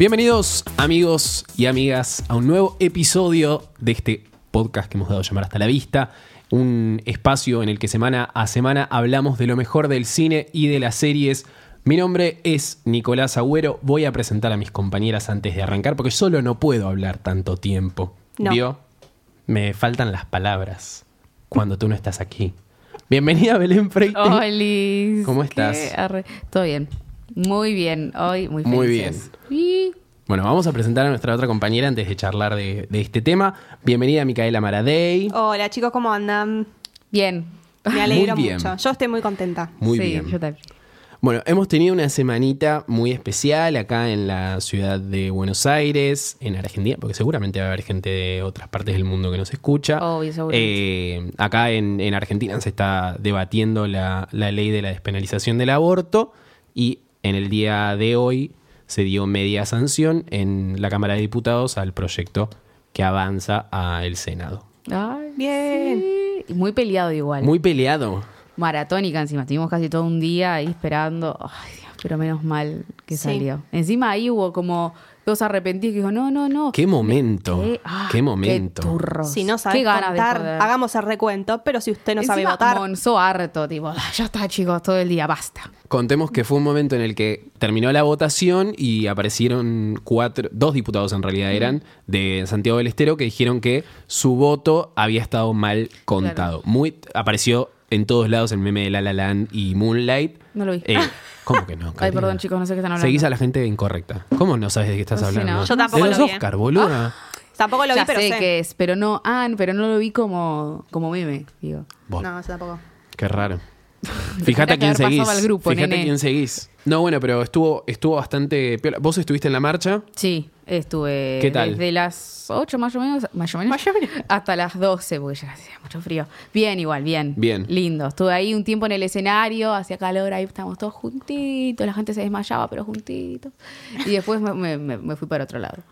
Bienvenidos amigos y amigas a un nuevo episodio de este podcast que hemos dado a llamar hasta la vista. Un espacio en el que semana a semana hablamos de lo mejor del cine y de las series. Mi nombre es Nicolás Agüero. Voy a presentar a mis compañeras antes de arrancar porque solo no puedo hablar tanto tiempo. No. ¿Vio? Me faltan las palabras cuando tú no estás aquí. Bienvenida Belén Freite. Olis. ¿Cómo ¿Qué estás? Todo bien. Muy bien. Hoy muy Muy felices. Y- Bueno, vamos a presentar a nuestra otra compañera antes de charlar de, de este tema. Bienvenida Micaela Maradei. Hola chicos, ¿cómo andan? Bien. Me alegro Muy bien. mucho. Yo estoy muy contenta. Muy sí, bien. Yo también. Bueno, hemos tenido una semanita muy especial acá en la ciudad de Buenos Aires, en Argentina, porque seguramente va a haber gente de otras partes del mundo que nos escucha. Obvio, seguramente. Eh, acá en, en Argentina se está debatiendo la, la ley de la despenalización del aborto y en el día de hoy se dio media sanción en la Cámara de Diputados al proyecto que avanza al Senado. Ay, Bien. sí. Y Muy peleado igual. Muy peleado. Maratónica encima. Estuvimos casi todo un día ahí esperando. Ay, Dios, pero menos mal que Sí. salió. Encima ahí hubo como dos arrepentidos que dijo, no, no, no. Qué momento. Qué, ah, Qué momento. Qué turros. Si no sabes joder. hagamos el recuento, pero si usted no sabe votar, Monzó harto, tipo, "Ah, ya está, chicos, todo el día, basta. Contemos que fue un momento en el que terminó la votación y aparecieron cuatro, dos diputados en realidad eran, de Santiago del Estero, que dijeron que su voto había estado mal contado. Muy, apareció en todos lados el meme de La La Land y Moonlight. No lo vi. Eh, ¿Cómo que no? Ay, Karina? perdón, chicos, no sé qué están hablando. Seguís a la gente incorrecta. ¿Cómo no sabes de qué estás No sé, hablando? no. Yo tampoco de los lo vi, ¿eh? Oscar, boluda. tampoco lo vi, ya pero sé, sé. que es, pero no, ah, pero no lo vi como, como meme, digo. Bueno, No, yo tampoco. Qué raro. Fíjate a quién seguís. pasado al grupo, Fíjate nene. quién seguís. No, bueno, pero estuvo, estuvo bastante piola. ¿Vos estuviste en la marcha? Sí, estuve ¿Qué tal? desde las 8 más o menos, más o menos, Más o menos. hasta las 12, porque ya hacía mucho frío. Bien, igual, bien. Bien. Lindo. Estuve ahí un tiempo en el escenario, hacía calor, ahí estábamos todos juntitos, la gente se desmayaba, pero juntitos. Y después me, me- me- me fui para otro lado.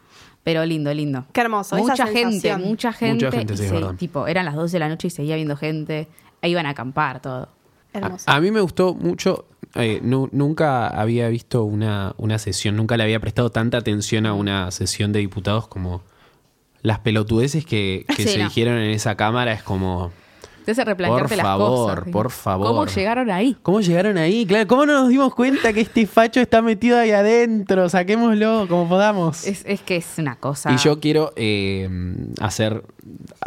Pero lindo, lindo. Qué hermoso, esa Mucha gente, sensación. mucha gente. Mucha gente, sí, tipo, eran las 12 de la noche y seguía viendo gente. Ahí iban a acampar, todo. Hermoso. A, a mí me gustó mucho. eh, nu- nunca había visto una, una sesión, nunca le había prestado tanta atención a una sesión de diputados como las pelotudeces que, que Sí, se no. dijeron en esa cámara. Es como, Te hace replantearte Por las favor, por favor. ¿Cómo llegaron ahí? ¿cómo llegaron ahí? Claro, ¿cómo no nos dimos cuenta que este facho está metido ahí adentro? Saquémoslo como podamos. Es, es que es una cosa. Y yo quiero eh, hacer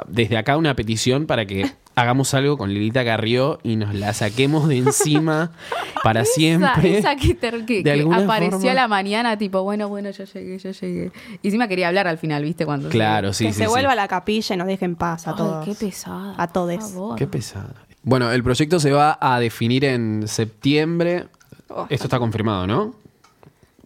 desde acá una petición para que hagamos algo con Lilita Carrió y nos la saquemos de encima para Esa- siempre. Esa, que, ter- que- De que alguna apareció forma. a la mañana, tipo, bueno, bueno, yo llegué, yo llegué. Y encima quería hablar al final, ¿viste? Cuando Claro, sí, que sí. se sí. vuelva a la capilla y nos deje en paz a Ay, todos. qué pesada. A favor. Qué pesada. Bueno, el proyecto se va a definir en septiembre. Oh. Esto está confirmado, ¿no?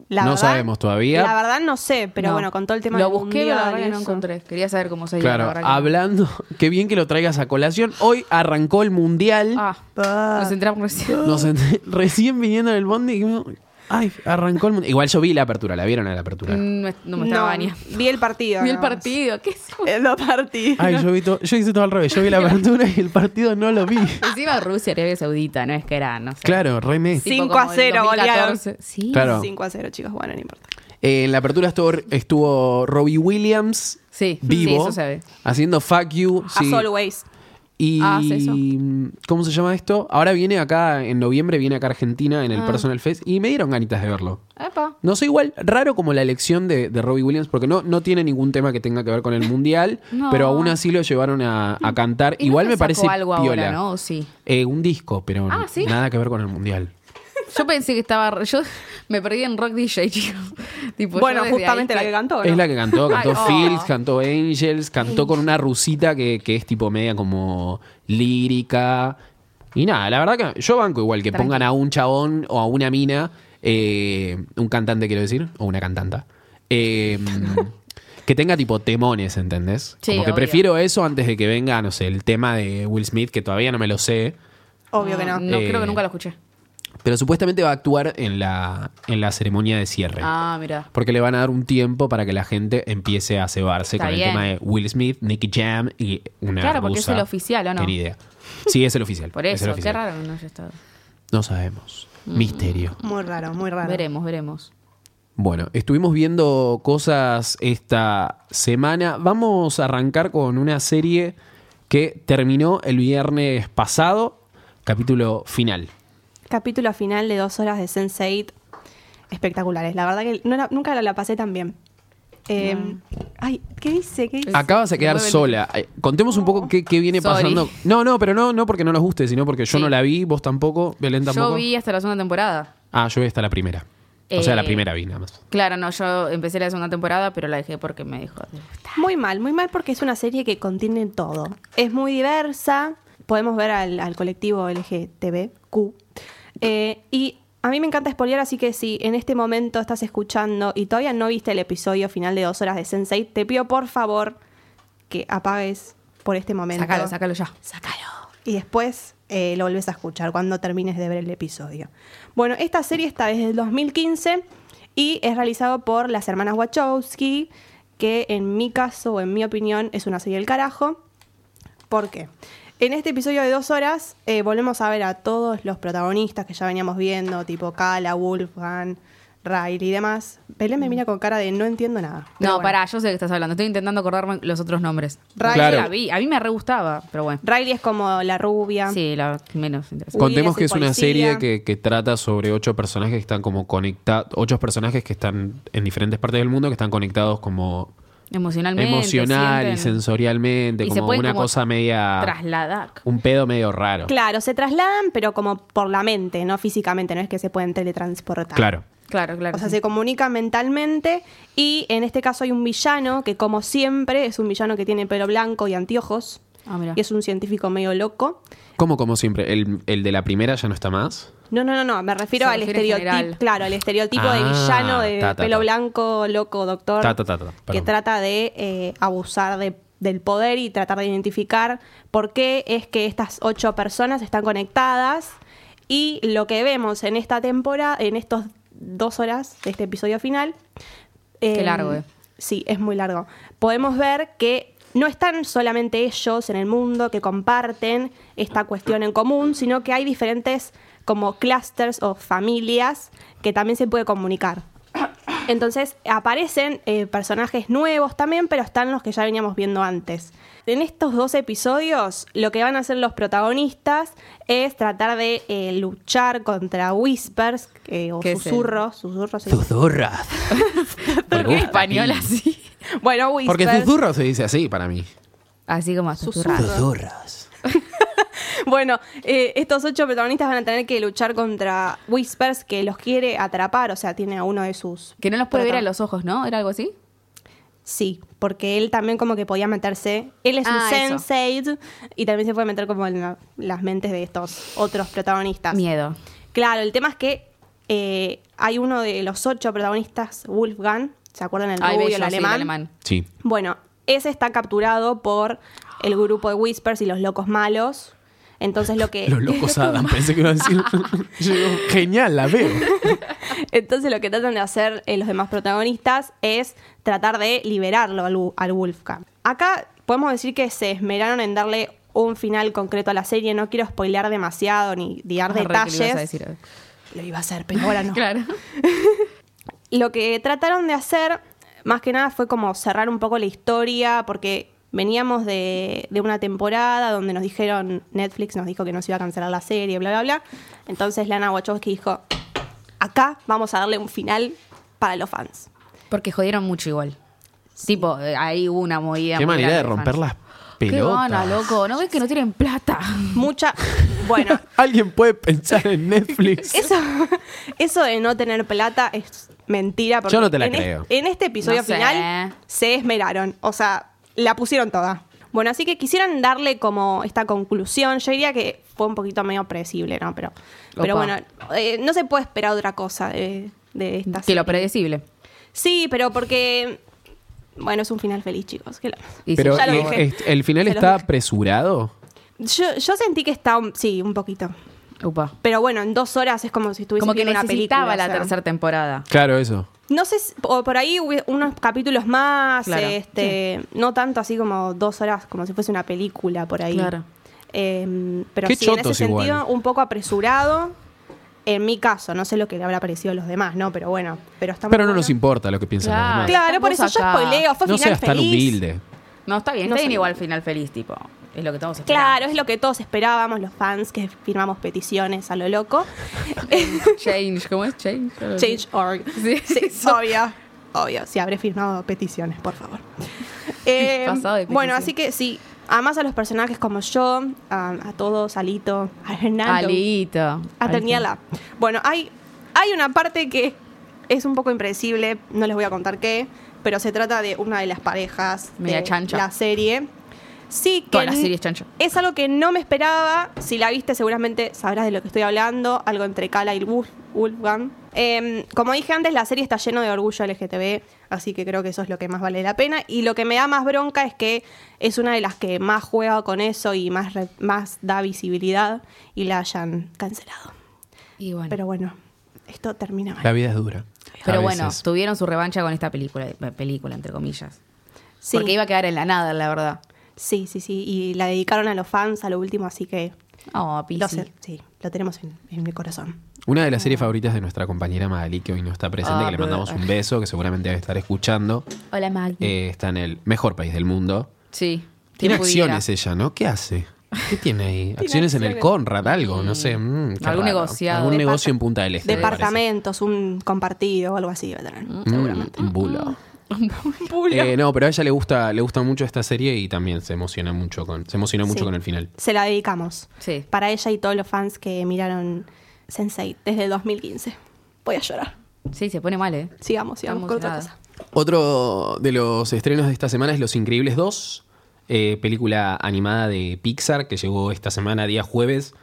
La no verdad- sabemos todavía. La verdad no sé, pero No. bueno, con todo el tema Lo del busqué, pero la verdad no encontré. Quería saber cómo se la Claro, verdad que- hablando, qué bien que lo traigas a colación. Hoy arrancó el mundial. Ah, Ah. nos entramos recién. Nos ent- recién viniendo en el bondi. Ay, arrancó el mundial. Igual yo vi la apertura, ¿la vieron a la apertura? No, no me estaba bañando. vi el partido. Vi el partido. ¿Qué es? Eh, Lo partí. Ay, yo vi todo, yo hice todo al revés. Yo vi la apertura y el partido no lo vi. Encima Rusia, Arabia Saudita, no es que era, no sé. Claro, re Messi. Tipo 5 como a el 0 golearon. 2014. Sí. Claro. 5 a 0, chicos. Bueno, no importa. Eh, en la apertura estuvo, estuvo Robbie Williams Sí, sí, vivo eso se ve. haciendo Fuck You. sí. As always. Y. ¿cómo se llama esto? Ahora viene acá en noviembre viene acá a Argentina en el Ah. Personal Fest y me dieron ganitas de verlo. Epa. No sé, igual, raro como la elección de, de Robbie Williams, porque no, no tiene ningún tema que tenga que ver con el mundial, No. pero aún así lo llevaron a, a cantar. Y no Igual me parece algo piola. ahora, ¿no? ¿O Sí. Eh, un disco, pero Ah, ¿sí? nada que ver con el mundial. Yo pensé que estaba. Yo me perdí en Rock DJ, chicos. Tipo, Bueno, justamente ahí la que cantó. ¿no? Es la que cantó, cantó Ay, oh. Fields, cantó Angels, cantó con una rusita que, que es tipo media como lírica. Y nada, la verdad que yo banco igual que pongan a un chabón o a una mina, eh, un cantante quiero decir, o una cantanta, eh, que tenga tipo temones, ¿entendés? Sí, como que obvio. prefiero eso antes de que venga, no sé, el tema de Will Smith, que todavía no me lo sé. Obvio que no. No, Eh, creo que nunca lo escuché. Pero supuestamente va a actuar en la, en la ceremonia de cierre. Ah, mira. Porque le van a dar un tiempo para que la gente empiece a cebarse Está con bien. el tema de Will Smith, Nicky Jam y una Claro, porque es el oficial, ¿o no? que ni idea. Sí, es el oficial. Por es el eso, qué raro que no haya estado. No sabemos. Misterio. Muy raro, muy raro. Veremos, veremos. Bueno, estuvimos viendo cosas esta semana. Vamos a arrancar con una serie que terminó el viernes pasado, capítulo final. Capítulo final de dos horas de Sense8. Espectaculares. La verdad que no la- nunca la, la pasé tan bien. Eh, Ay, ¿qué dice? ¿Qué dice? Acabas de quedar sola. Contemos un poco qué, qué viene Sorry. pasando. No, no, pero no, no porque no nos guste, sino porque yo Sí. no la vi, vos tampoco, Belén tampoco. Yo vi hasta la segunda temporada. Ah, yo vi hasta la primera. O sea, la Eh, primera vi nada más. Claro, no, yo empecé la segunda temporada, pero la dejé porque me dijo. Muy mal, muy mal porque es una serie que contiene todo. Es muy diversa. Podemos ver al, al colectivo LGTBQ. Eh, y a mí me encanta spoilear, así que si en este momento estás escuchando y todavía no viste el episodio final de dos horas de Sensei, te pido por favor que apagues por este momento. Sácalo, sácalo ya. Sácalo. Y después eh, lo volvés a escuchar cuando termines de ver el episodio. Bueno, esta serie está desde el 2015 y es realizado por las hermanas Wachowski, que en mi caso o en mi opinión es una serie del carajo. ¿Por qué? En este episodio de dos horas eh, volvemos a ver a todos los protagonistas que ya veníamos viendo, tipo Kala, Wolfgang, Riley y demás. Belén me mira con cara de no entiendo nada. Pero No, bueno. pará, yo sé de qué estás hablando. Estoy intentando acordarme los otros nombres. Riley, Claro. La vi. A mí me re gustaba, pero bueno. Riley es como la rubia. Sí, la menos interesante. Will Contemos es que el es una policía. serie que, que trata sobre ocho personajes que están como conectados, ocho personajes que están en diferentes partes del mundo que están conectados como Emocionalmente. emocional y sensorialmente, y como una como cosa media, Trasladar. un pedo medio raro. Claro, se trasladan, pero como por la mente, no físicamente, no es que se pueden teletransportar. Claro. Claro, claro. O sea, sí. se comunican mentalmente y en este caso hay un villano que como siempre es un villano que tiene pelo blanco y anteojos Ah, mira. y es un científico medio loco. Como como siempre, el, el de la primera ya no está más. No, no, no, no, me refiero al estereotipo, claro, el estereotipo de Ah, villano de ta, ta, pelo blanco, loco, doctor, Ta, ta, ta, ta, que trata de eh, abusar de- del poder y tratar de identificar por qué es que estas ocho personas están conectadas y lo que vemos en esta temporada, en estos dos horas de este episodio final. Qué eh, largo, eh. Sí, es muy largo. Podemos ver que no están solamente ellos en el mundo que comparten esta cuestión en común, sino que hay diferentes como clusters o familias que también se puede comunicar. Entonces aparecen eh, personajes nuevos también, pero están los que ya veníamos viendo antes. En estos dos episodios, lo que van a hacer los protagonistas es tratar de eh, luchar contra whispers eh, o ¿Qué es el- susurros. Susurros Susurras. ¿Por qué español así? Bueno, whispers. Porque susurro se dice así para mí. Así como Susurro. susurrar. Susurras. Bueno, eh, estos ocho protagonistas van a tener que luchar contra Whispers que los quiere atrapar, o sea, tiene a uno de sus... Que no los puede ver a los ojos, ¿no? ¿Era algo así? Sí, porque él también como que podía meterse... Él es Ah, un eso. sensei y también se puede meter como en la- las mentes de estos otros protagonistas. Miedo. Claro, el tema es que eh, hay uno de los ocho protagonistas, Wolfgang, ¿se acuerdan el Ay, rubio, bello, el sí, alemán? alemán. Sí. Bueno, ese está capturado por el grupo de Whispers y los locos malos. Entonces lo que... Los locos Adam, pensé que iba a decir. Yo digo, genial, la veo. Entonces lo que tratan de hacer eh, los demás protagonistas es tratar de liberarlo al, al Wolfgang. Acá podemos decir que se esmeraron en darle un final concreto a la serie. No quiero spoilear demasiado ni dar Ah, re que lo detalles. ibas a decir. Lo iba a hacer, pero ahora no. Claro. Lo que trataron de hacer, más que nada, fue como cerrar un poco la historia, porque veníamos de, de una temporada donde nos dijeron, Netflix nos dijo que nos iba a cancelar la serie, bla, bla, bla. Entonces Lana Wachowski dijo, acá vamos a darle un final para los fans. Porque jodieron mucho igual. Tipo, eh, ahí hubo una movida. Qué manera de romper las Qué pelotas. gana, loco. ¿No ves que no tienen plata? Mucha, bueno, Alguien puede pensar en Netflix. eso, eso de no tener plata es mentira. Porque Yo no te la en es- creo. en este episodio No sé. final se esmeraron, o sea, la pusieron toda. Bueno, así que quisieran darle como esta conclusión. Yo diría que fue un poquito medio predecible, ¿no? Pero, pero Opa. bueno, eh, no se puede esperar otra cosa de, de esta Que lo serie. predecible. Sí, pero porque. Bueno, es un final feliz, chicos. que lo- Y Pero sí, ya lo ¿y- dije. est- el final Se los está dije. apresurado. Yo, yo sentí que está. un- Sí, un poquito. Upa. Pero bueno, en dos horas es como si estuviese Como que viendo una necesitaba película. la o sea. tercera temporada. Claro, eso. No sé, si- o por ahí unos capítulos más, Claro. este, no tanto así como dos horas, como si fuese una película por ahí. Claro. Eh, pero Qué sí, en ese chotos sentido, un poco apresurado. En mi caso, no sé lo que le habrá parecido a los demás, ¿no? Pero bueno, pero está muy Pero no bueno. nos importa lo que piensan Claro. los demás. Claro, por eso Estamos yo acá. spoileo, fue No final seas tan feliz. humilde. No, está bien, No está bien igual final feliz, tipo. Es lo que todos esperamos. Claro, es lo que todos esperábamos, los fans que firmamos peticiones a lo loco. Change, ¿cómo es change? Change.org. Sí, Sí, obvio. Obvio, sí, habré firmado peticiones, por favor. Eh, Pasado de bueno, así que sí, además a los personajes como yo, a, a todos, a Lito, a Hernando, Alito. a. Daniela. Bueno, hay, hay una parte que es un poco impredecible, no les voy a contar qué, pero se trata de una de las parejas Media de chancha. la serie. Sí, que Toda la serie es algo que no me esperaba. Si la viste, seguramente sabrás de lo que estoy hablando. Algo entre Kala y Wolf- Wolfgang. Eh, como dije antes, la serie está lleno de orgullo LGTB, así que creo que eso es lo que más vale la pena. Y lo que me da más bronca es que es una de las que más juega con eso y más, re- más da visibilidad y la hayan cancelado. Y bueno. Pero bueno, esto termina mal. La vida es dura. Pero bueno, tuvieron su revancha con esta película, película entre comillas. Sí, Porque iba a quedar en la nada, la verdad. Sí, sí, sí. Y la dedicaron a los fans a lo último, así que Oh, lo, sé, sí, lo tenemos en, en mi corazón. Una de las series favoritas de nuestra compañera Magali, que hoy no está presente, Ah, que le mandamos un beso, que seguramente debe estar escuchando. Hola, Maggie. Eh, está en el mejor país del mundo. sí. Tiene pudiera. acciones ella, ¿no? ¿Qué hace? ¿Qué tiene ahí? acciones en el. Conrad, algo, no sé. mm, Algún raro. negociado. Algún Depart- negocio en Punta del Este. Departamentos, un compartido o algo así debe tener, Mm, seguramente. un bulo. Eh, no, pero a ella le gusta, le gusta mucho esta serie y también se emociona mucho con, se emocionó mucho Sí. con el final. Se la dedicamos. Sí. Para ella y todos los fans que miraron Sensei desde el 2015. Voy a llorar. Sí, se pone mal, ¿eh? Sigamos, sigamos con otra cosa. Otro de los estrenos de esta semana es Los Increíbles 2, eh, película animada de Pixar que llegó esta semana, día jueves,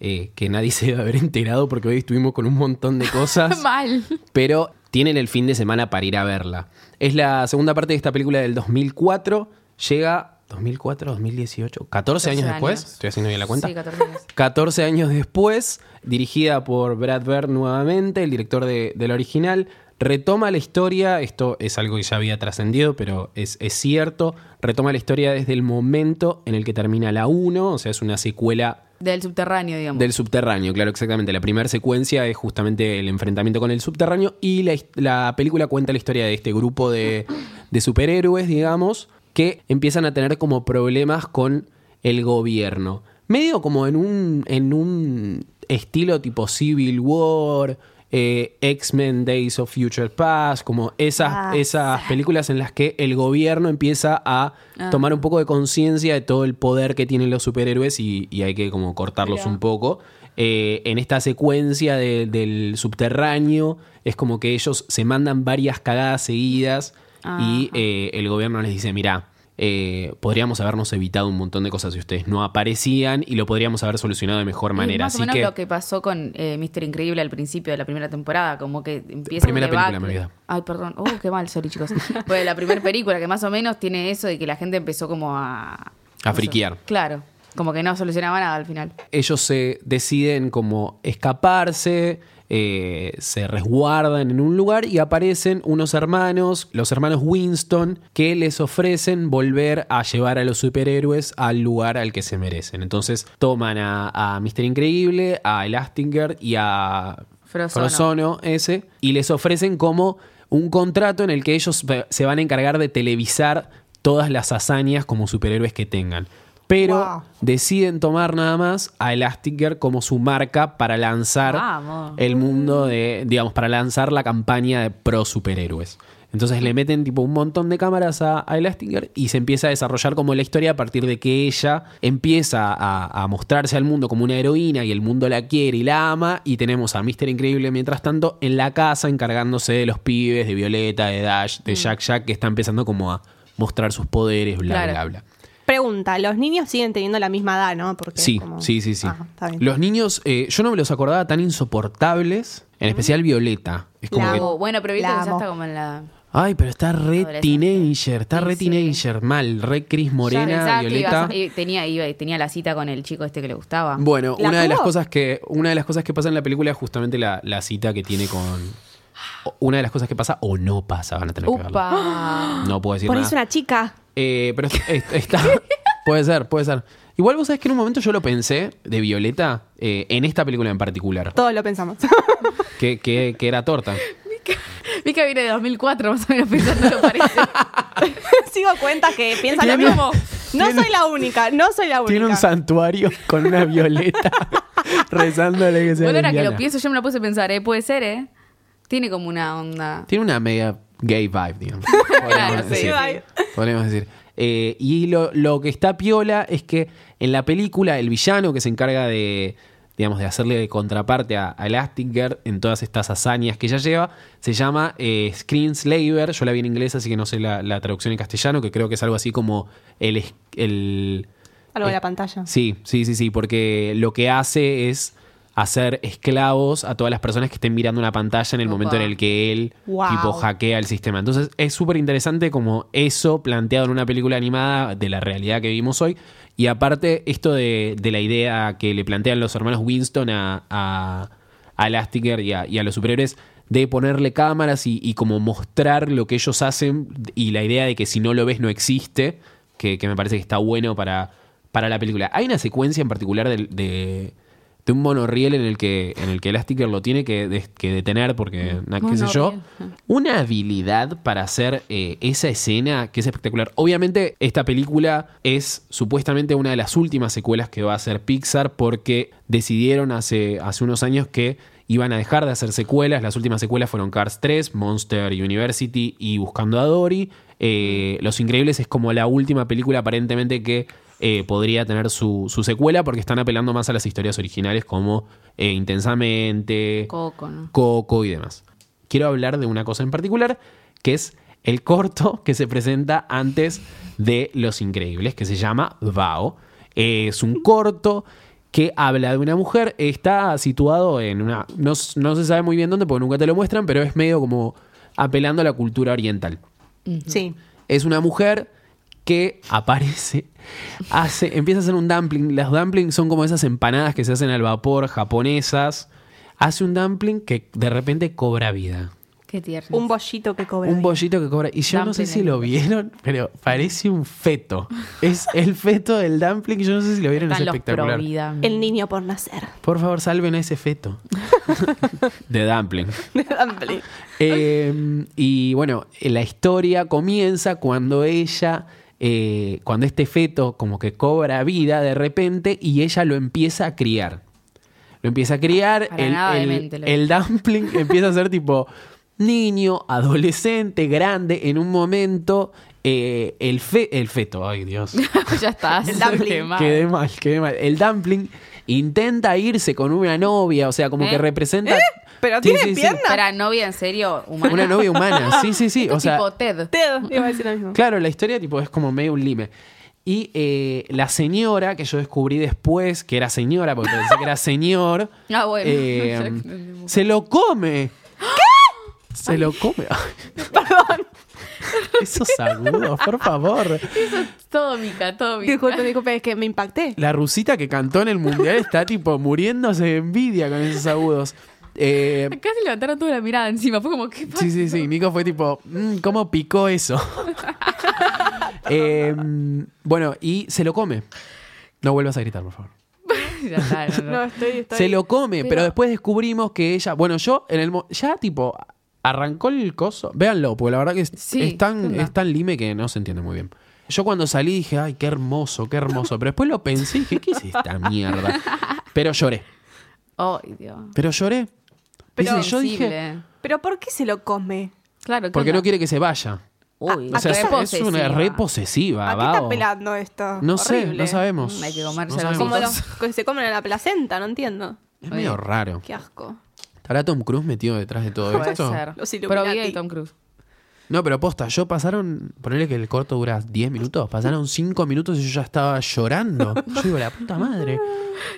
eh, que nadie se debe haber enterado porque hoy estuvimos con un montón de cosas. mal. pero tienen el fin de semana para ir a verla. Es la segunda parte de esta película del 2004. Llega 2004, 2018, 14 años 14 después. Estoy haciendo bien la cuenta. Sí, 14 años. 14 años después, dirigida por Brad Bird nuevamente, el director de, del original, retoma la historia, esto es algo que ya había trascendido, pero es, es cierto, retoma la historia desde el momento en el que termina la 1, o sea, es una secuela Del subterráneo, digamos. del subterráneo, claro, exactamente. La primera secuencia es justamente el enfrentamiento con el subterráneo y la, la película cuenta la historia de este grupo de, de superhéroes, digamos, que empiezan a tener como problemas con el gobierno. Medio como en un, en un estilo tipo Civil War, eh, X-Men Days of Future Past, como esas, Ah, esas películas en las que el gobierno empieza a Ah. tomar un poco de conciencia de todo el poder que tienen los superhéroes y, y hay que como cortarlos un poco. Eh, en esta secuencia de- del subterráneo es como que ellos se mandan varias cagadas seguidas y eh, el gobierno les dice, mira, eh, podríamos habernos evitado un montón de cosas si ustedes no aparecían y lo podríamos haber solucionado de mejor manera. más o Así menos que lo que pasó con eh, Mr. Increíble al principio de la primera temporada, como que empieza Primera un película, me olvidé. Ay, perdón. Oh, qué mal, sorry, chicos. pues la primera película que más o menos tiene eso de que la gente empezó como a... A friquear. Claro. Como que no solucionaba nada al final. ellos se deciden como escaparse, eh, se resguardan en un lugar y aparecen unos hermanos, los hermanos Winston, que les ofrecen volver a llevar a los superhéroes al lugar al que se merecen. Entonces toman a, a Mr. Increíble, a Elastinger y a Frozono. Frozono ese y les ofrecen como un contrato en el que ellos se van a encargar de televisar todas las hazañas como superhéroes que tengan. Pero Wow. deciden tomar nada más a Elastigirl como su marca para lanzar Vamos. el mundo de, digamos, para lanzar la campaña de pro superhéroes. Entonces le meten tipo un montón de cámaras a, a Elastigirl y se empieza a desarrollar como la historia a partir de que ella empieza a, a mostrarse al mundo como una heroína y el mundo la quiere y la ama y tenemos a Mr. Increíble mientras tanto en la casa encargándose de los pibes, de Violeta, de Dash, de Jack Jack que está empezando como a mostrar sus poderes, bla, Claro. bla, bla. Pregunta, los niños siguen teniendo la misma edad, ¿no? Porque Sí, como- sí, sí, sí. Ah, está bien. Los niños, eh, yo no me los acordaba tan insoportables, en especial Violeta. Es como La que, amo. Bueno, pero que ya está como en la... ay, pero está re teenager, está re Sí, sí. teenager, mal, re Cris Ya Morena, Violeta. ibas a- y tenía, iba- tenía la cita con el chico este que le gustaba. Bueno, ¿La una de las cosas que una de las cosas que pasa en la película es justamente la, la cita que tiene con una de las cosas que pasa o no pasa, van a tener que verla. Upa. No puedo decir Pones nada. una chica. Eh, pero es- es- está Puede ser, puede ser. Igual vos sabés que en un momento yo lo pensé de Violeta eh, en esta película en particular, Todos lo pensamos. que, que- que era torta. Mica viene de 2004, más o menos pensando lo parece. Sigo cuentas que piensan lo Tiene- mismo. No tiene- soy la única, no soy la única. Tiene un santuario con una violeta rezándole que sea Bueno, ahora que lesbiana. lo pienso, yo me lo puse a pensar, ¿eh? Puede ser, ¿eh? Tiene como una onda. Tiene una media gay vibe, digamos. Podríamos sí, decir. Podríamos decir. Eh, y lo, lo que está piola es que en la película el villano que se encarga de, digamos, de hacerle de contraparte a, a Elastigirl en todas estas hazañas que ella lleva, se llama eh, Screenslaver. Yo la vi en inglés, así que no sé la, la traducción en castellano, que creo que es algo así como el... el Algo de la pantalla. Sí, sí, sí, sí, porque lo que hace es hacer esclavos a todas las personas que estén mirando una pantalla en el Opa. momento en el que él Wow. tipo hackea el sistema. Entonces es súper interesante como eso planteado en una película animada de la realidad que vivimos hoy. Y aparte esto de, de la idea que le plantean los hermanos Winston a, a, a Elastigirl y a, y a los superhéroes de ponerle cámaras y, y como mostrar lo que ellos hacen y la idea de que si no lo ves no existe, que, que me parece que está bueno para, para la película. Hay una secuencia en particular de, de, de un monorriel en el que, en el que lo tiene que, de- que detener porque, na- qué sé yo, una habilidad para hacer eh, esa escena que es espectacular. Obviamente, esta película es supuestamente una de las últimas secuelas que va a hacer Pixar porque decidieron hace, hace unos años que iban a dejar de hacer secuelas. Las últimas secuelas fueron Cars 3, Monster University y Buscando a Dory. Eh, Los Increíbles es como la última película aparentemente que eh, podría tener su, su secuela porque están apelando más a las historias originales como eh, Intensamente, Coco, ¿no? Coco y demás. Quiero hablar de una cosa en particular, que es el corto que se presenta antes de Los Increíbles, que se llama Bao. Es un corto que habla de una mujer, está situado en una... No, no se sabe muy bien dónde, porque nunca te lo muestran, pero es medio como apelando a la cultura oriental. Sí. Es una mujer que aparece, hace, empieza a hacer un dumpling. Las dumplings son como esas empanadas que se hacen al vapor japonesas. Hace un dumpling que de repente cobra vida. Qué tierno. Un bollito que cobra. Un vida. bollito que cobra. Y yo no sé si lo vieron, pero parece un feto. Es el feto del dumpling. Yo no sé si lo vieron, es Están los espectacular. El niño por nacer. Por favor, salven a ese feto. de dumpling. Dumpling. Eh, y bueno, la historia comienza cuando ella, eh, cuando este feto como que cobra vida de repente y ella lo empieza a criar. Lo empieza a criar, el, dumpling empieza a ser tipo niño, adolescente, grande, en un momento eh, el, fe- el feto, ay Dios. ya estás. El dumpling. Qué mal. Quedé mal, quedé mal. El dumpling intenta irse con una novia, o sea, como ¿Eh? que representa... Pero Sí, tiene sí, sí. piernas. Para novia, en serio, humana. Una novia humana, sí, sí, sí. O sea, tipo Ted. Ted, iba a decir lo mismo. Claro, la historia tipo es como medio un lime. Y eh, la señora, que yo descubrí después que era señora, porque pensé que era señor, Ah, bueno. eh, se lo come. ¿Qué? Se lo come. Perdón. Esos agudos, por favor. Todo mica, todo mica. Disculpe, disculpe, es que me impacté. La rusita que cantó en el mundial está tipo muriéndose de envidia con esos agudos. Eh, Casi levantaron toda la mirada encima. Fue como, ¿qué pasa? Sí, sí, sí. Nico fue tipo, "Mm, ¿cómo picó eso? Eh, bueno, y se lo come. No vuelvas a gritar, por favor. Ya está, no, no. No, estoy, estoy. Se lo come, pero, Pero- después descubrimos que ella. Bueno, yo en el. Ya, tipo, arrancó el coso. Véanlo, porque la verdad que es, Sí, es tan, lime que no se entiende muy bien. Yo cuando salí dije, ay, qué hermoso, qué hermoso. Pero después lo pensé y dije, ¿qué es esta mierda? Pero lloré. Ay, Dios. Pero lloré. Pero- Dice, yo dije. Pero ¿por qué se lo come? Claro, ¿qué porque no quiere que se vaya. Uy, O sea, es, es una re posesiva. ¿A qué está pelando esto? No sé, no sabemos. Mm, hay que comerse No. Como los que se comen en la placenta, no entiendo. Es medio raro. Qué asco. ¿Estará Tom Cruise metido detrás de todo Puede esto? ser. Los Pero bien Tom Cruise. No, pero posta, yo pasaron, ponerle que el corto dura 10 minutos, pasaron 5 minutos y yo ya estaba llorando. Yo digo, la puta madre,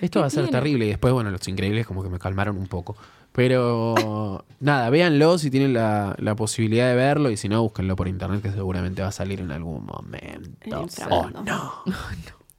esto va a ser tiene? terrible. Y después, bueno, los increíbles como que me calmaron un poco. Pero nada, véanlo si tienen la, la posibilidad de verlo y si no, búsquenlo por internet que seguramente va a salir en algún momento. En Oh, no.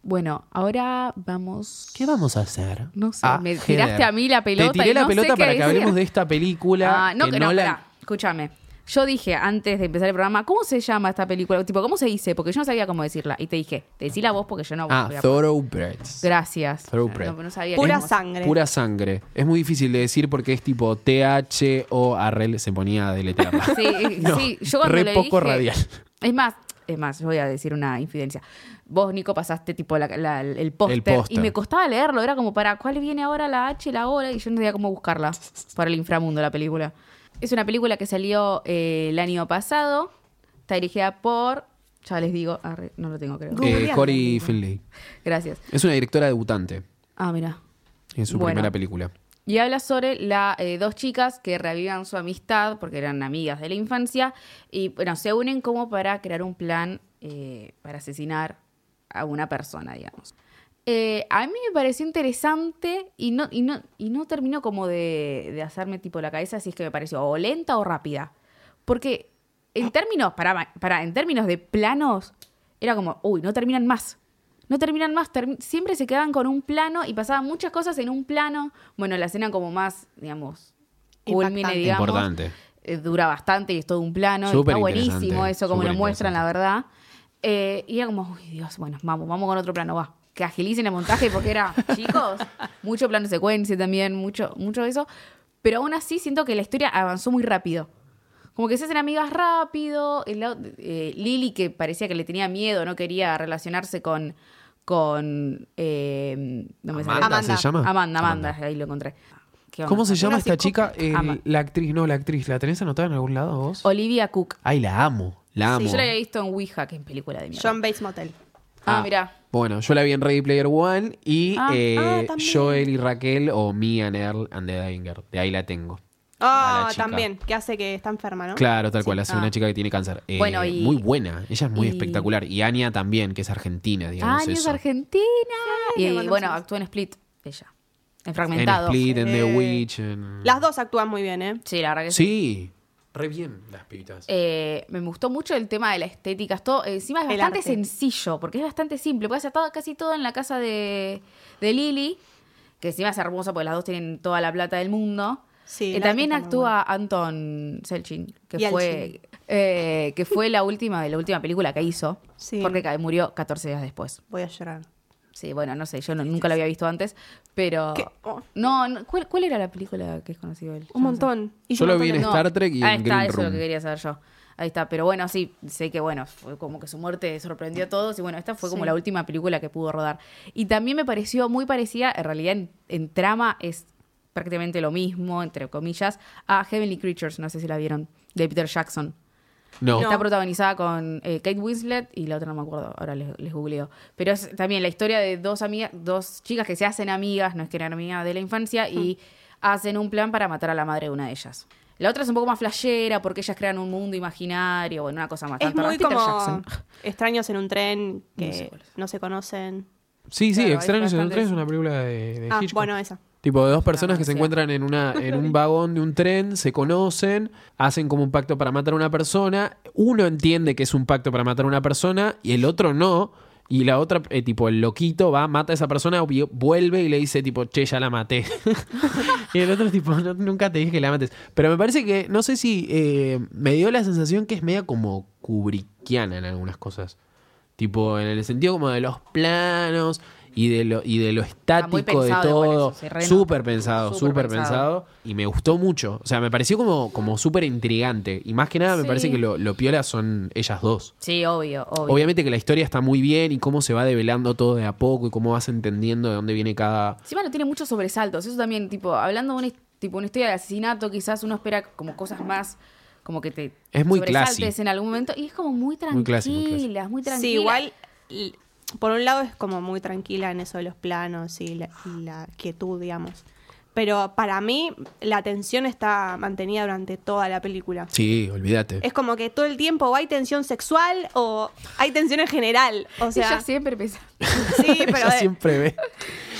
Bueno, ahora vamos. ¿Qué vamos a hacer? No sé, Ah, me Heather. tiraste a mí la pelota Te tiré y la no sé pelota qué para que hablemos de esta película. Ah, no, que no, la- espera, escúchame. Yo dije antes de empezar el programa, ¿cómo se llama esta película? Tipo, ¿cómo se dice? Porque yo no sabía cómo decirla. Y te dije, decila vos porque yo no Ah, voy a- Thoroughbreds. Gracias. Thoroughbred. No, no sabía Pura cómo- sangre. Pura sangre. Es muy difícil de decir porque es tipo TH o Arrel se ponía a deletrearla. Sí, No, sí, yo cuando re le poco dije- radial. Es más, es más, yo voy a decir una infidencia. Vos, Nico, pasaste tipo la- la- el póster póster. y me costaba leerlo. Era como para cuál viene ahora la H, la O, y yo no sabía cómo buscarla para el inframundo, la película. Es una película que salió eh, el año pasado. Está dirigida por. Ya les digo, arre, no lo tengo, creo. Eh. Corey Finley. Gracias. Es una directora debutante Ah, mira. en su Bueno. primera película. Y habla sobre la, eh, dos chicas que revivan su amistad porque eran amigas de la infancia y bueno, se unen como para crear un plan eh, para asesinar a una persona, digamos. Eh, a mí me pareció interesante y no, y no, y no terminó como de, de hacerme tipo la cabeza si es que me pareció o lenta o rápida. Porque en términos, para, para, en términos de planos, era como, uy, no terminan más. No terminan más, termi- siempre se quedaban con un plano y pasaban muchas cosas en un plano. Bueno, la escena como más, digamos, culmine, Impactante. digamos. Importante. eh, dura bastante y es todo un plano. y Súper está buenísimo eso, como lo muestran, la verdad. Eh, y era como, uy, Dios, bueno, vamos, vamos con otro plano, va. Que agilicen el montaje porque era, chicos, mucho plano secuencia también, mucho, mucho de eso. Pero aún así siento que la historia avanzó muy rápido. Como que se hacen amigas rápido. el lado- eh, Lily, que parecía que le tenía miedo, no quería relacionarse con. con eh, no me sale. Amanda, Amanda. se llama. Amanda, Amanda, ahí lo encontré. ¿Cómo se llama esta chica? El- Ama. la actriz, no, la actriz. ¿La tenés anotada en algún lado vos? Olivia Cook. Ay, la amo. La amo. Yo la había visto en Ouija, que es película de mierda. John Bates Motel. Ah, mirá. Bueno, yo la vi en Ready Player One y Ah, eh, ah, también. Joel y Raquel o Me and Earl and the Dying Girl. De ahí la tengo. A Ah, la chica. también, que hace que está enferma, ¿no? Claro, tal cual. Hace Ah. una chica que tiene cáncer. Eh, Bueno, y- Muy buena. Ella es muy y- espectacular. Y Anya también, que es argentina, digamos. Ah, es eso. Argentina. Sí, y mandamos bueno, un- actuó en Split, ella. En En Fragmentado. Split, en The Eh, Witch. en- Las dos actúan muy bien, ¿eh? Sí, la verdad que sí. Sí. Re bien las pibitas. Eh, me gustó mucho el tema de la estética. es todo- encima es El bastante arte. sencillo, porque es bastante simple. Puede hacer todo, casi todo en la casa de, de Lily, que encima es hermosa porque las dos tienen toda la plata del mundo. Sí, Eh, también actúa Anton Selchin, que fue eh, que fue la última la última película que hizo, Sí. porque murió 14 días después. Voy a llorar. Sí, bueno, no sé, yo no- nunca lo había visto antes, pero ¿Qué? Oh. no, no, ¿cuál, cuál era la película que es conocido él? Yo Un no sé. montón. Hizo Yo un lo montón vi en de-. Star Trek y Ahí en está, Green eso es lo que quería saber yo. Ahí está, pero bueno, sí, sé que bueno, fue como que su muerte sorprendió a todos y bueno, esta fue como Sí. la última película que pudo rodar. Y también me pareció muy parecida, en realidad en, en trama es prácticamente lo mismo, entre comillas, a Heavenly Creatures, no sé si la vieron, de Peter Jackson. No. Está protagonizada con eh, Kate Winslet y la otra no me acuerdo, ahora les, les googleo. Pero es también la historia de dos amigas, dos chicas que se hacen amigas, no es que eran amigas de la infancia, y hacen un plan para matar a la madre de una de ellas. La otra es un poco más flashera porque ellas crean un mundo imaginario, bueno, una cosa más. Es muy como Jackson. extraños en un tren que No sé se conocen. Sí, sí, Claro, Extraños en un tren es una película de, de Ah, Hitchcock. bueno, esa. Tipo de dos personas que se encuentran en, una, en un vagón de un tren, se conocen, hacen como un pacto para matar a una persona. Uno entiende que es un pacto para matar a una persona y el otro no. Y la otra, eh, tipo, el loquito va, mata a esa persona, vuelve y le dice, tipo, che, ya la maté. y el otro, tipo, "No, nunca te dije que la mates. Pero me parece que, no sé si, eh, me dio la sensación que es media como kubrickiana en algunas cosas. Tipo, en el sentido como de los planos y de lo, y de lo estático de todo. Súper pensado, Súper pensado. pensado. Y me gustó mucho. O sea, me pareció como, como súper intrigante. Y más que nada me Sí. parece que lo, lo piola son ellas dos. Sí, obvio, obvio. Obviamente que la historia está muy bien y cómo se va develando todo de a poco y cómo vas entendiendo de dónde viene cada... Encima no tiene muchos sobresaltos. Eso también, tipo, hablando de una, tipo, una historia de asesinato, quizás uno espera como cosas más, como que te Es muy sobresaltes classy. en algún momento. Y es como muy tranquila, Muy classy, muy classy. muy tranquila. Sí, igual, por un lado es como muy tranquila en eso de los planos y la, y la quietud, digamos. Pero para mí la tensión está mantenida durante toda la película. Sí, olvídate. Es como que todo el tiempo o hay tensión sexual o hay tensión en general. O sea, Ella siempre pesa. sí, pero Ella siempre ve.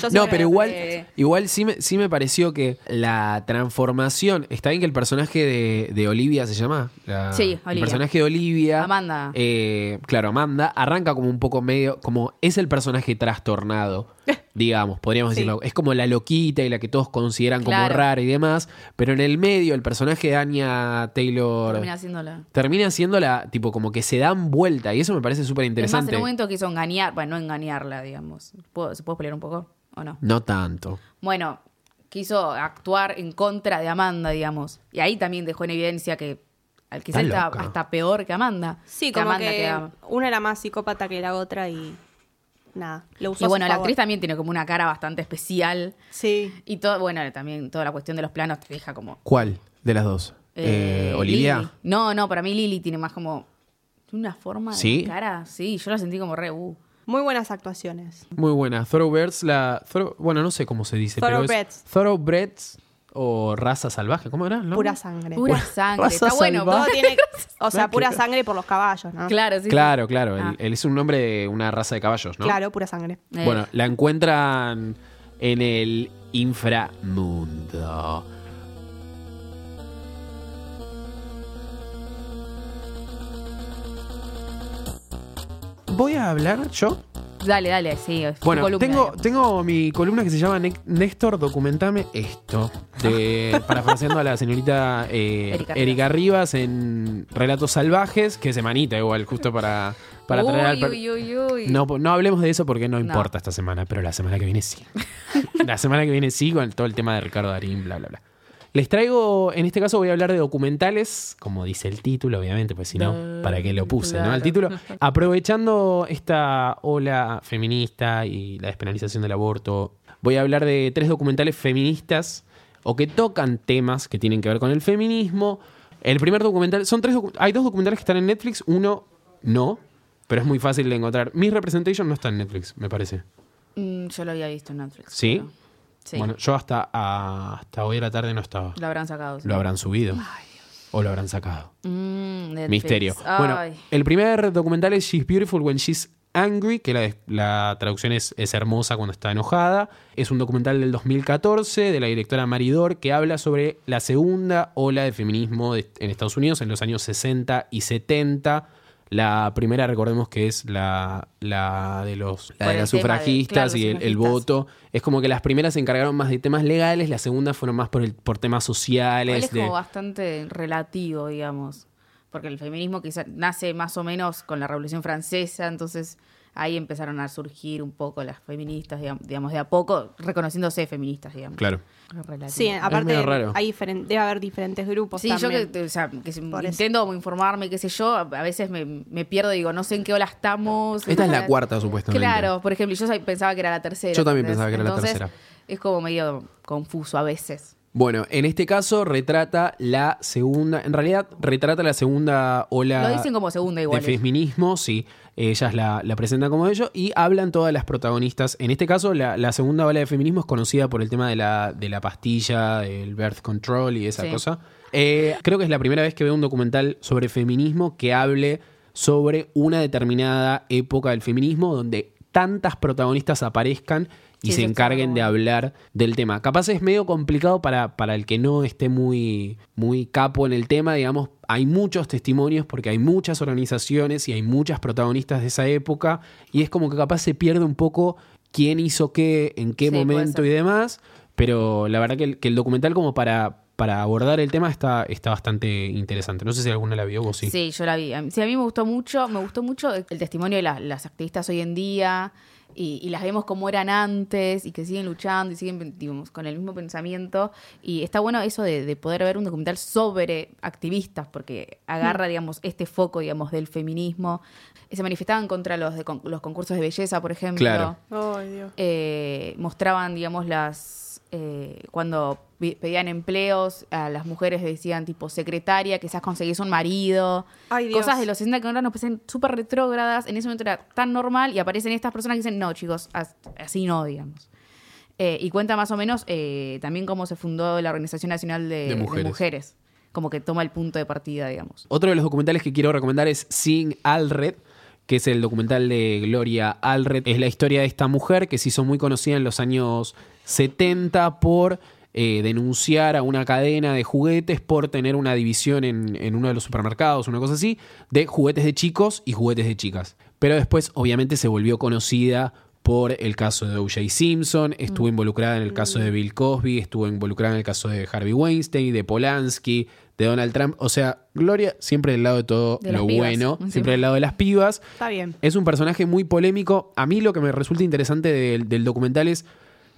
Yo No, pero igual, que- igual sí me, sí me pareció que la transformación. Está bien que el personaje de, de Olivia se llama. La- Sí, El Olivia. personaje de Olivia. Amanda. eh, claro, Amanda. Arranca como un poco medio. Como es el personaje trastornado. digamos, podríamos Sí. decirlo. Es como la loquita y la que todos consideran como rara y demás, pero en el medio el personaje de Anya Taylor Termina haciéndola. termina siendo la, tipo, como que se dan vuelta y eso me parece súper Es más, en interesante. un momento quiso engañar, bueno, no engañarla, digamos. ¿Puedo- ¿Se puede pelear un poco o no? No tanto. Bueno, quiso actuar en contra de Amanda, digamos. Y ahí también dejó en evidencia que al quizá Está está hasta peor que Amanda. Sí, que como Amanda que a- una era más psicópata que la otra y nada, lo usó Y a su bueno, la favor. actriz también tiene como una cara bastante especial. Sí. Y todo, bueno, también toda la cuestión de los planos te deja como. ¿Cuál de las dos? eh, Eh, ¿Olivia? Lily. No, no, para mí Lily tiene más como. Una forma ¿Sí? de cara. Sí, yo la sentí como re. Uh. Muy buenas actuaciones. Muy buena. Thoroughbreds, la. Thorough- bueno, no sé cómo se dice, pero Thoroughbreds. es. Thoroughbreds o raza salvaje. ¿Cómo era? ¿No? Pura sangre. Pura sangre. raza Está bueno. salvaje. Todo tiene, o sea, pura sangre por los caballos, ¿no? Claro, sí. sí. Claro, claro. Ah. Él, él es un nombre de una raza de caballos, ¿no? Claro, pura sangre. Eh, Bueno, la encuentran en el inframundo. Voy a hablar yo. Dale, dale, sí. es tu Bueno, columna, tengo, digamos. tengo mi columna que se llama Ne- Néstor, documentame esto. De, parafraseando a la señorita eh, Erika Erika, Rivas en Relatos Salvajes, que semanita igual, justo para, para traer al Uy, per- uy, uy, uy. no, po- no hablemos de eso porque No. importa esta semana, pero la semana que viene sí. la semana que viene sí con todo el tema de Ricardo Darín, bla, bla, bla. Les traigo, en este caso voy a hablar de documentales, como dice el título, obviamente, pues si no, ¿para qué lo puse, no? El título, aprovechando esta ola feminista y la despenalización del aborto, voy a hablar de tres documentales feministas o que tocan temas que tienen que ver con el feminismo. El primer documental, son tres, hay dos documentales que están en Netflix, uno no, pero es muy fácil de encontrar. Miss Representation no está en Netflix, me parece. Mm, yo lo había visto en Netflix. ¿Sí? pero- Sí. Bueno, yo hasta, a- hasta hoy a la tarde no estaba. lo habrán sacado. sí. Lo habrán subido. O lo habrán sacado. Mm. Misterio. Bueno, Ay. el primer documental es She's Beautiful When She's Angry, que la, la traducción es, es hermosa cuando está enojada. Es un documental del 2014 de la directora Maridor que habla sobre la segunda ola de feminismo de- en Estados Unidos en los años 60 y 70. La primera, recordemos que es la, la de los la de las de- sufragistas claro, y el, voto. Es como que las primeras se encargaron más de temas legales, las segundas fueron más por, el, por temas sociales. es de- como bastante relativo, digamos. Porque el feminismo quizá nace más o menos con la Revolución Francesa, entonces ahí empezaron a surgir un poco las feministas, digam- digamos, de a poco, reconociéndose feministas, digamos. Claro. Relativo. Sí, aparte medio raro. hay debe haber diferentes grupos Sí, yo que, o sea, que intento informarme, qué sé yo, a veces me, me pierdo y digo, no sé en qué ola estamos. Esta es la cuarta, supuestamente. Claro, por ejemplo, yo sab- pensaba que era la tercera. Yo también ¿entendés? pensaba que era la tercera. Es como medio confuso a veces. Bueno, en este caso retrata la segunda, en realidad retrata la segunda ola Lo dicen como segunda igual. de feminismo, sí, ellas la, la presentan como ello y hablan todas las protagonistas. En este caso, la, la segunda ola de feminismo es conocida por el tema de la, de la pastilla, el birth control y esa Sí. cosa. Eh, creo que es la primera vez que veo un documental sobre feminismo que hable sobre una determinada época del feminismo donde tantas protagonistas aparezcan y Sí, se encarguen de hablar del tema. Capaz es medio complicado para, para el que no esté muy, muy capo en el tema, digamos, hay muchos testimonios porque hay muchas organizaciones y hay muchas protagonistas de esa época y es como que capaz se pierde un poco quién hizo qué, en qué Sí, momento y demás, pero la verdad que el, que el documental como para, para abordar el tema está, está bastante interesante. No sé si alguna la vio vos sí. Sí, yo la vi. Sí, a mí me gustó mucho, me gustó mucho el testimonio de la- las activistas hoy en día y, y las vemos como eran antes y que siguen luchando y siguen digamos, con el mismo pensamiento. Y está bueno eso de, de poder ver un documental sobre activistas porque agarra, digamos, este foco, digamos, del feminismo. Se manifestaban contra los, de con- los concursos de belleza, por ejemplo. Claro. Ay, Dios. Eh, mostraban, digamos, las eh, cuando pedían empleos, a las mujeres decían tipo secretaria, quizás conseguís un marido, Ay, Dios. cosas de los 60 que ahora nos parecen súper retrógradas, en ese momento era tan normal y aparecen estas personas que dicen, no chicos, as- así no, digamos. Eh, y cuenta más o menos eh, también cómo se fundó la Organización Nacional de, De de Mujeres. como que toma el punto de partida, digamos. Otro de los documentales que quiero recomendar es Seeing Alred, que es el documental de Gloria Alred. Es la historia de esta mujer que se hizo muy conocida en los años 70 por eh, denunciar a una cadena de juguetes por tener una división en, en uno de los supermercados, una cosa así, de juguetes de chicos y juguetes de chicas. Pero después, obviamente, se volvió conocida por el caso de O.J. Simpson, estuvo involucrada en el caso de Bill Cosby, estuvo involucrada en el caso de Harvey Weinstein, de Polanski, de Donald Trump. O sea, Gloria siempre del lado de todo De lo pibas. bueno, siempre del lado de las pibas. Está bien. Es un personaje muy polémico. A mí lo que me resulta interesante del, del documental es,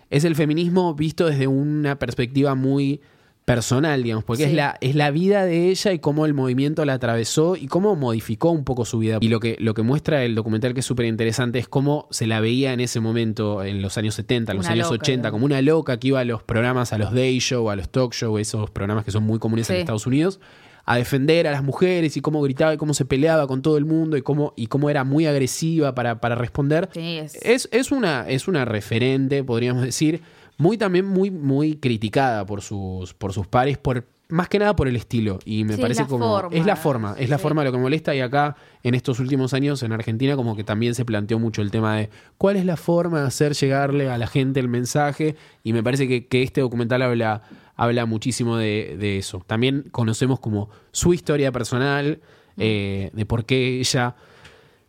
es el feminismo visto desde una perspectiva muy personal, digamos, porque Sí. es, la, es la vida de ella y cómo el movimiento la atravesó y cómo modificó un poco su vida. Y lo que, lo que muestra el documental que es súper interesante es cómo se la veía en ese momento, en los años 70, en los Una años loca, 80, digamos. como una loca que iba a los programas, a los day show, a los talk show, esos programas que son muy comunes en. Estados Unidos a defender a las mujeres y cómo gritaba y cómo se peleaba con todo el mundo y cómo, y cómo era muy agresiva para, para responder. Sí, es- Es, es una, es una referente, podríamos decir, muy también muy, muy criticada por sus, por sus pares, por, más que nada por el estilo. Y me Sí, parece es la como. forma. Es la forma, es la Sí. forma lo que molesta. Y acá, en estos últimos años, en Argentina, como que también se planteó mucho el tema de cuál es la forma de hacer llegarle a la gente el mensaje. Y me parece que, que este documental habla, habla muchísimo de, de eso. También conocemos como su historia personal, eh, de por qué ella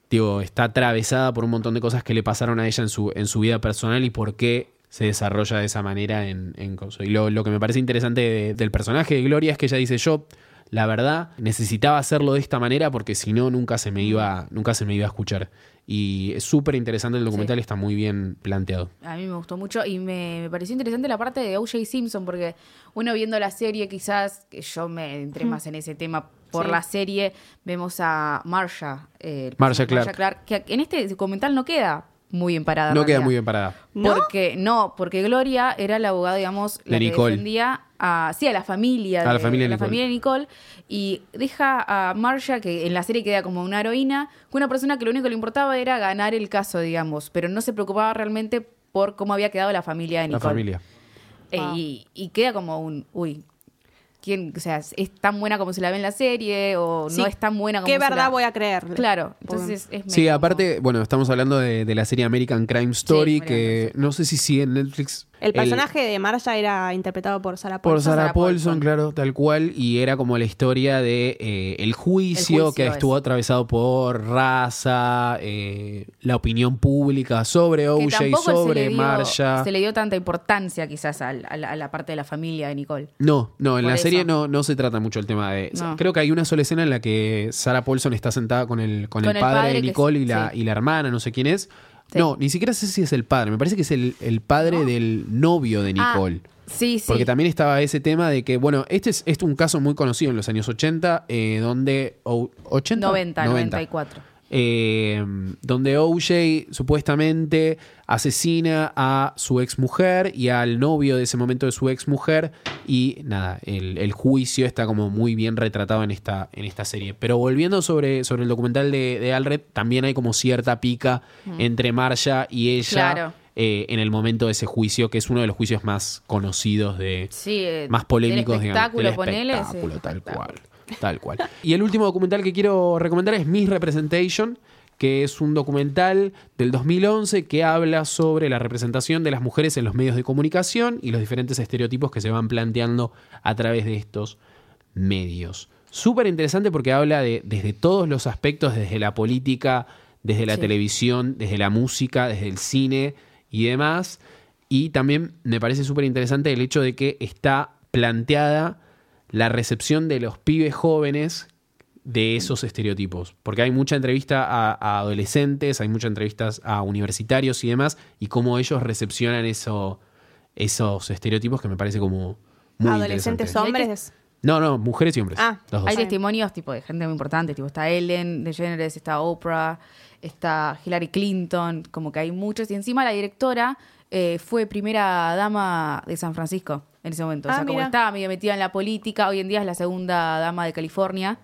digo, está atravesada por un montón de cosas que le pasaron a ella en su, en su vida personal y por qué se desarrolla de esa manera en, en Coso. Y lo, lo que me parece interesante de- del personaje de Gloria es que ella dice, yo, la verdad, necesitaba hacerlo de esta manera porque si no, nunca se me iba, nunca se me iba a escuchar. Y es súper interesante el documental, Sí. está muy bien planteado. A mí me gustó mucho y me, me pareció interesante la parte de O.J. Simpson porque uno viendo la serie quizás, que yo me entré más en ese tema por Sí. la serie, vemos a Marsha, eh, Marsha personaje Clark. que en este documental no queda muy bien parada. No queda muy bien parada. ¿No? Porque, no, porque Gloria era la abogada, digamos, la De que Nicole. defendía a, sí, a la familia, A la familia de la Nicole. familia de Nicole y deja a Marsha, que en la serie queda como una heroína, con una persona que lo único que le importaba era ganar el caso, digamos, pero no se preocupaba realmente por cómo había quedado la familia de La Nicole. familia. Eh, y, y queda como un, uy, ¿quién, o sea, es tan buena como se la ve en la serie o Sí, no es tan buena como ¿Qué se verdad la- voy a creer? Claro, entonces es Sí, aparte, bueno, estamos hablando de, de la serie American Crime Story, American que no sé si sigue en Netflix. El personaje de Marsha era interpretado por Sarah Por Paulson. Sarah Sarah Paulson, Paulson. claro, tal cual, y era como la historia de eh, el, juicio El juicio que estuvo atravesado por raza, eh, la opinión pública sobre OJ, sobre Marsha. Se le dio tanta importancia quizás al- a, la, a la parte de la familia de Nicole. No, no, en Por la eso. serie no, no se trata mucho el tema de... No. Creo que hay una sola escena en la que Sarah Paulson está sentada con el, con Con el el padre, padre de Nicole es- y, la, sí. y la hermana, no sé quién es. Sí. No, ni siquiera sé si es el padre, me parece que es el, el padre del novio de Ah, Nicole. sí, sí. Porque también estaba ese tema de que, bueno, este es, este es un caso muy conocido en los años 80, eh, donde... o- ¿80? 90, 94. Eh, donde OJ supuestamente asesina a su ex mujer y al novio de ese momento de su ex mujer y nada, el, el juicio está como muy bien retratado en esta, en esta serie. Pero volviendo sobre, sobre el documental de, de Alred, también hay como cierta pica entre Marsha y ella Claro. eh, en el momento de ese juicio, que es uno de los juicios más conocidos de, Sí, eh, más polémicos, del digamos. espectáculo, ponele, sí, espectáculo, tal espectáculo. cual. Tal cual. Y el último documental que quiero recomendar es Miss Representation, que es un documental del 2011 que habla sobre la representación de las mujeres en los medios de comunicación y los diferentes estereotipos que se van planteando a través de estos medios. Súper interesante porque habla de desde todos los aspectos, desde la política, desde la Sí. televisión, desde la música, desde el cine y demás. Y también me parece súper interesante el hecho de que está planteada la recepción de los pibes jóvenes de esos estereotipos. Porque hay mucha entrevista a, a adolescentes, hay muchas entrevistas a universitarios y demás, y cómo ellos recepcionan eso, esos estereotipos que me parece como muy Adolescentes hombres. No, no, mujeres y hombres. Ah, los dos. Hay testimonios tipo de gente muy importante, tipo está Ellen DeGeneres, está Oprah, está Hillary Clinton, como que hay muchos. Y encima la directora eh, fue primera dama de San Francisco en ese momento. o Ah, sea, como estaba medio metida en la política, hoy en día es la segunda dama de California.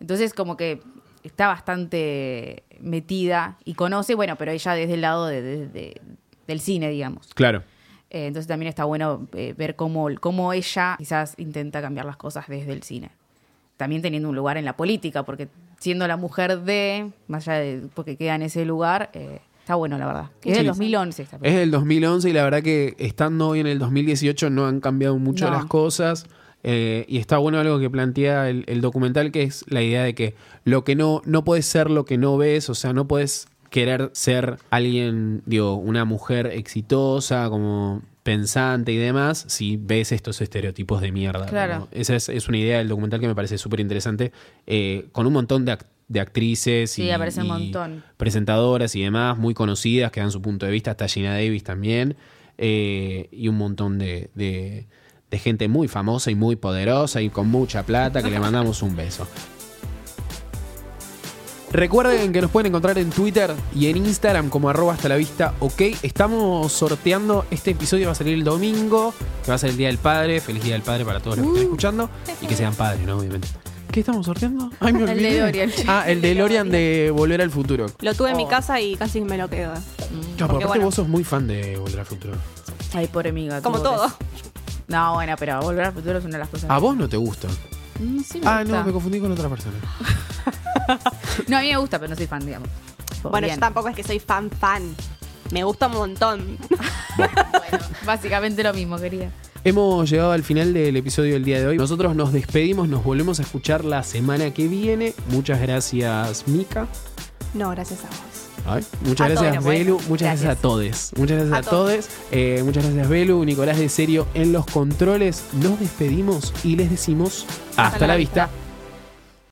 Entonces como que está bastante metida y conoce, bueno, pero ella desde el lado de- de- de- del cine, digamos. Claro. Eh, entonces también está bueno eh, ver cómo, cómo ella quizás intenta cambiar las cosas desde el cine. También teniendo un lugar en la política, porque siendo la mujer de, más allá de porque queda en ese lugar, eh, está bueno, la verdad. Es del chido. 2011 esta Es del 2011 y la verdad que estando hoy en el 2018 no han cambiado mucho No. las cosas. eh, y está bueno algo que plantea el, el documental, que es la idea de que lo que no, no puedes ser lo que no ves, o sea, no puedes querer ser alguien, digo, una mujer exitosa, como pensante y demás, si ves estos estereotipos de mierda. Claro. ¿no? Esa es, es una idea del documental que me parece súper interesante, eh, con un montón de, ac- de actrices Sí, y, aparece un y montón. presentadoras y demás, muy conocidas, que dan su punto de vista, está Gina Davis también, eh, y un montón de, de- de gente muy famosa y muy poderosa y con mucha plata, que le mandamos un beso. Recuerden que nos pueden encontrar en Twitter y en Instagram como arroba hasta la vista ok. Estamos sorteando, este episodio va a salir el domingo, que va a ser el Día del Padre. Feliz Día del Padre para todos los que estén escuchando y que sean padres, ¿no? Obviamente. ¿Qué estamos sorteando? Ay, me El olvidé. DeLorean. Ah, el de Lorian de Volver al Futuro. Lo tuve en mi Oh. casa y casi me lo quedo. Claro, aparte bueno. vos sos muy fan de Volver al Futuro. Ay, pobre amiga. Como todo. No, bueno, pero volver al futuro es una de las cosas. A vos no te gusta. Mm, sí me Ah, gusta. no, me confundí con otra persona. No, a mí me gusta, pero no soy fan, digamos. Bueno, bien. yo tampoco es que soy fan fan. Me gusta un montón. Bueno, básicamente lo mismo, quería. Hemos llegado al final del episodio del día de hoy. Nosotros nos despedimos, nos volvemos a escuchar la semana que viene. Muchas gracias, Mika. No, gracias a vos. Ay, muchas A gracias, Belu. muchas gracias. gracias. a todos. Muchas gracias a, A todos. todos. Eh, muchas gracias, Belu. Nicolás de Serio en los controles. Nos despedimos y les decimos hasta, la vista.